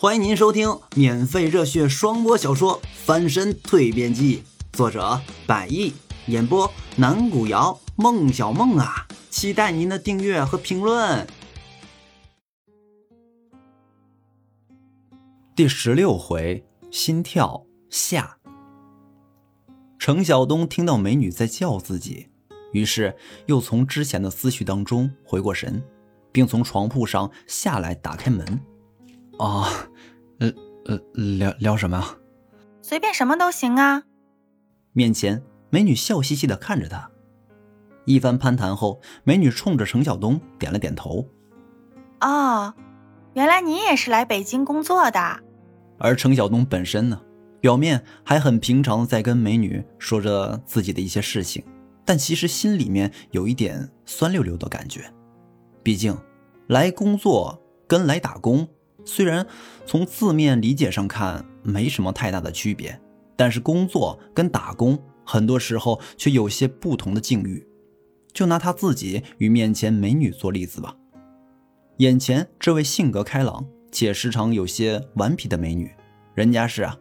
欢迎您收听免费热血双播小说《翻身蜕变记》，作者百亿，演播南古瑶、孟小梦啊，期待您的订阅和评论。第十六回，心跳下。程晓东听到美女在叫自己，于是又从之前的思绪当中回过神，并从床铺上下来，打开门。哦，呃呃，聊聊什么啊？随便什么都行啊。面前美女笑嘻嘻的看着他，一番攀谈后，美女冲着程晓东点了点头。哦，原来你也是来北京工作的。而程晓东本身呢，表面还很平常的在跟美女说着自己的一些事情，但其实心里面有一点酸溜溜的感觉。毕竟，来工作跟来打工。虽然从字面理解上看没什么太大的区别，但是工作跟打工很多时候却有些不同的境遇。就拿他自己与面前美女做例子吧。眼前这位性格开朗且时常有些顽皮的美女，人家是啊，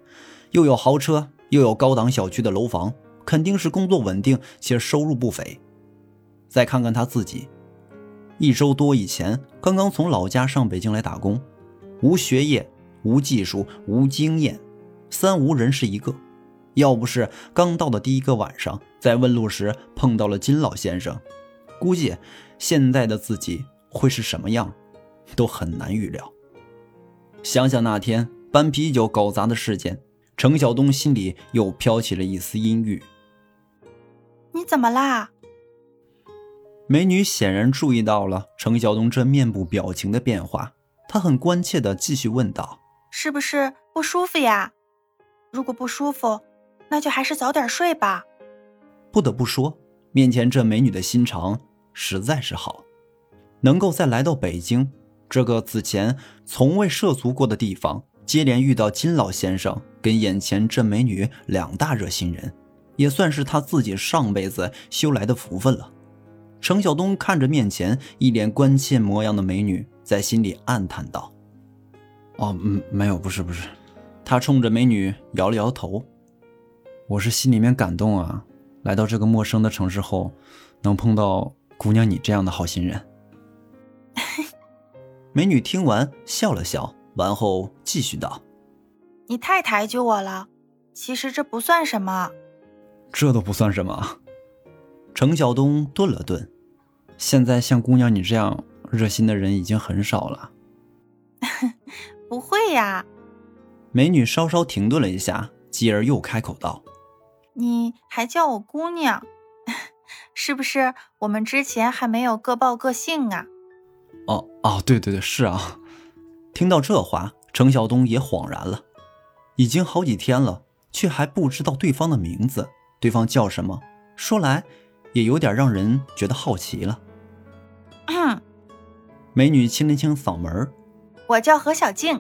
又有豪车又有高档小区的楼房，肯定是工作稳定且收入不菲。再看看他自己，一周多以前刚刚从老家上北京来打工。无学业，无技术，无经验，三无人是一个。要不是刚到的第一个晚上，在问路时碰到了金老先生，估计现在的自己会是什么样，都很难预料。想想那天搬啤酒搞砸的事件，程晓东心里又飘起了一丝阴郁。你怎么啦？美女显然注意到了程晓东这面部表情的变化。他很关切的继续问道：“是不是不舒服呀？如果不舒服，那就还是早点睡吧。”不得不说，面前这美女的心肠实在是好，能够再来到北京这个此前从未涉足过的地方，接连遇到金老先生跟眼前这美女两大热心人，也算是他自己上辈子修来的福分了。程晓东看着面前一脸关切模样的美女。在心里暗叹道：“哦，嗯，没有，不是，不是。”他冲着美女摇了摇头。我是心里面感动啊，来到这个陌生的城市后，能碰到姑娘你这样的好心人。美女听完笑了笑，完后继续道：“你太抬举我了，其实这不算什么。”这都不算什么。程晓东顿了顿，现在像姑娘你这样。热心的人已经很少了，不会呀。美女稍稍停顿了一下，继而又开口道：“你还叫我姑娘，是不是？我们之前还没有各报各姓啊？”哦哦，对对对，是啊。听到这话，程晓东也恍然了，已经好几天了，却还不知道对方的名字，对方叫什么？说来也有点让人觉得好奇了。美女清了清嗓门我叫何小静，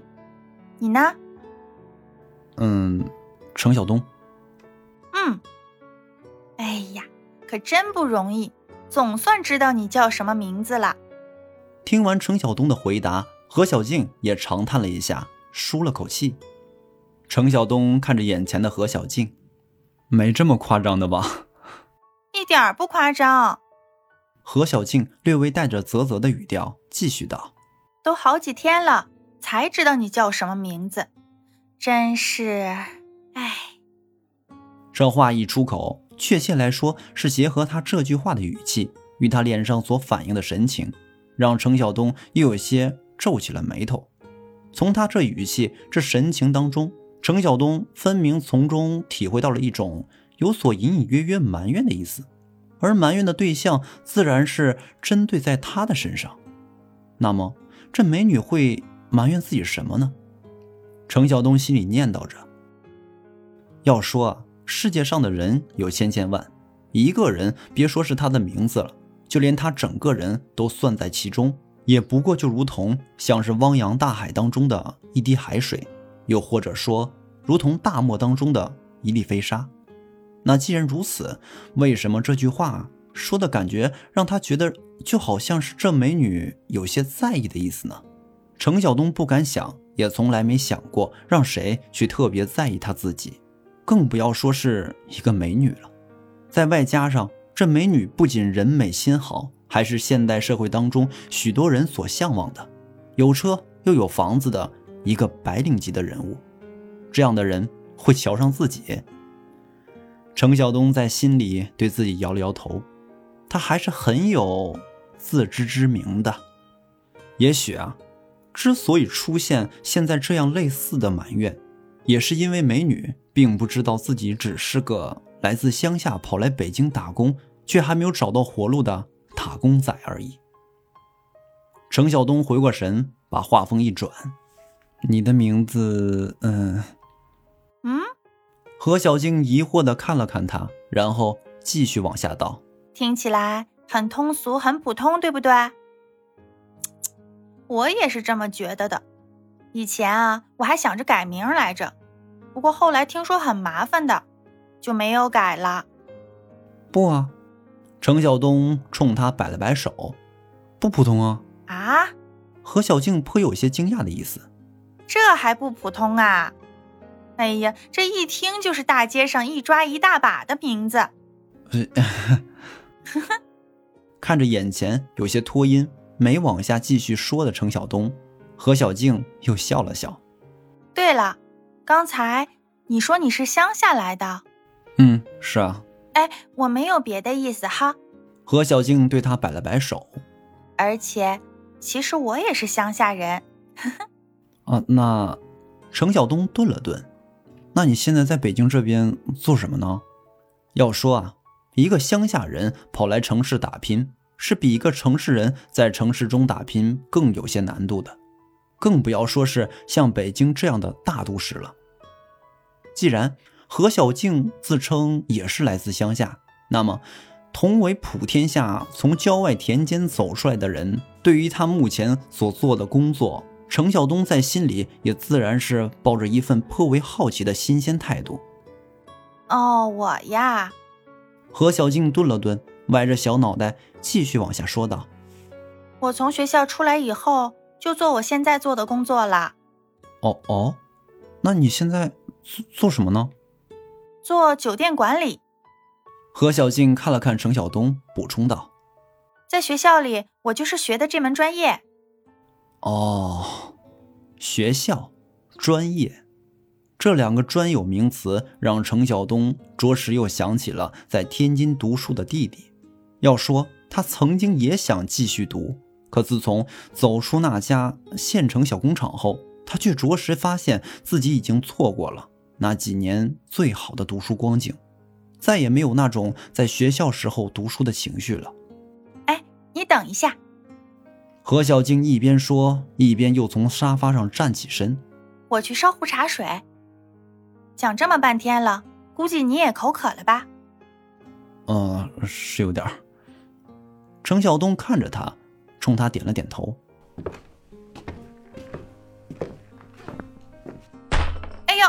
你呢？”“嗯，程晓东。”“嗯。”“哎呀，可真不容易，总算知道你叫什么名字了。”听完程晓东的回答，何小静也长叹了一下，舒了口气。程晓东看着眼前的何小静，没这么夸张的吧？一点不夸张。何小静略微带着啧啧的语调继续道：“都好几天了，才知道你叫什么名字，真是……哎。”这话一出口，确切来说是结合他这句话的语气与他脸上所反映的神情，让程晓东又有些皱起了眉头。从他这语气、这神情当中，程晓东分明从中体会到了一种有所隐隐约约埋怨的意思。而埋怨的对象自然是针对在他的身上，那么这美女会埋怨自己什么呢？程晓东心里念叨着。要说，世界上的人有千千万，一个人别说是他的名字了，就连他整个人都算在其中，也不过就如同像是汪洋大海当中的一滴海水，又或者说如同大漠当中的一粒飞沙。那既然如此，为什么这句话说的感觉让他觉得就好像是这美女有些在意的意思呢？程晓东不敢想，也从来没想过让谁去特别在意他自己，更不要说是一个美女了。再外加上这美女不仅人美心好，还是现代社会当中许多人所向往的，有车又有房子的一个白领级的人物。这样的人会瞧上自己？程晓东在心里对自己摇了摇头，他还是很有自知之明的。也许啊。之所以出现现在这样类似的埋怨，也是因为美女并不知道自己只是个来自乡下跑来北京打工，却还没有找到活路的打工仔而已。程晓东回过神，把话锋一转：“你的名字……嗯……？”何小静疑惑地看了看他，然后继续往下道：“听起来很通俗，很普通，对不对？” 我也是这么觉得的。以前啊，我还想着改名来着，不过后来听说很麻烦的，就没有改了。不啊，程晓东冲他摆了摆手，不普通啊。啊？何小静颇有些惊讶的意思。这还不普通啊？哎呀，这一听就是大街上一抓一大把的名字。看着眼前有些拖音。没往下继续说的程晓东，何小静又笑了笑。对了，刚才你说你是乡下来的？嗯，是啊。哎，我没有别的意思哈。何小静对他摆了摆手。而且，其实我也是乡下人。啊，那程晓东顿了顿。那你现在在北京这边做什么呢？要说啊，一个乡下人跑来城市打拼。是比一个城市人在城市中打拼更有些难度的，更不要说是像北京这样的大都市了。既然何小静自称也是来自乡下，那么同为普天下从郊外田间走出来的人，对于他目前所做的工作，程晓东在心里也自然是抱着一份颇为好奇的新鲜态度。哦，我呀，何小静顿了顿。歪着小脑袋，继续往下说道：“我从学校出来以后，就做我现在做的工作了。”“哦哦，那你现在做做什么呢？”“做酒店管理。”何小静看了看程晓东，补充道：“在学校里，我就是学的这门专业。”“哦，学校，专业。”这两个专有名词让程晓东着实又想起了在天津读书的弟弟。要说他曾经也想继续读，可自从走出那家县城小工厂后，他却着实发现自己已经错过了那几年最好的读书光景，再也没有那种在学校时候读书的情绪了。哎，你等一下。何小静一边说，一边又从沙发上站起身。我去烧壶茶水。讲这么半天了，估计你也口渴了吧？嗯，是有点儿。程晓东看着他，冲他点了点头。哎呦！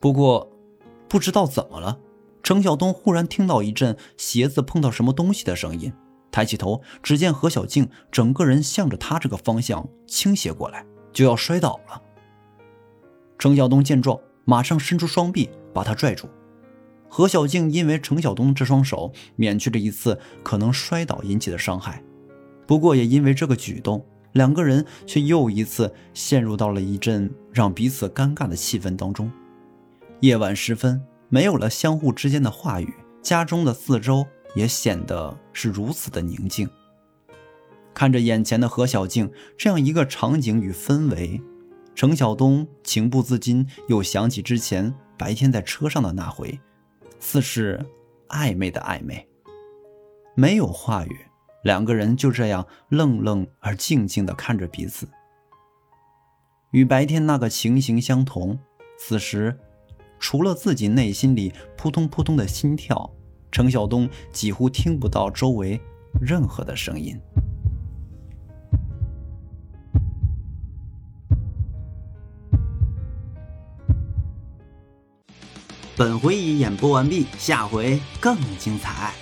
不过，不知道怎么了，程晓东忽然听到一阵鞋子碰到什么东西的声音，抬起头，只见何小静整个人向着他这个方向倾斜过来，就要摔倒了。程晓东见状，马上伸出双臂把他拽住。何小静因为程晓东这双手免去了一次可能摔倒引起的伤害，不过也因为这个举动，两个人却又一次陷入到了一阵让彼此尴尬的气氛当中。夜晚时分，没有了相互之间的话语，家中的四周也显得是如此的宁静。看着眼前的何小静这样一个场景与氛围，程晓东情不自禁又想起之前白天在车上的那回。似是暧昧的暧昧，没有话语，两个人就这样愣愣而静静地看着彼此。与白天那个情形相同，此时除了自己内心里扑通扑通的心跳，程晓东几乎听不到周围任何的声音。本回已演播完毕，下回更精彩。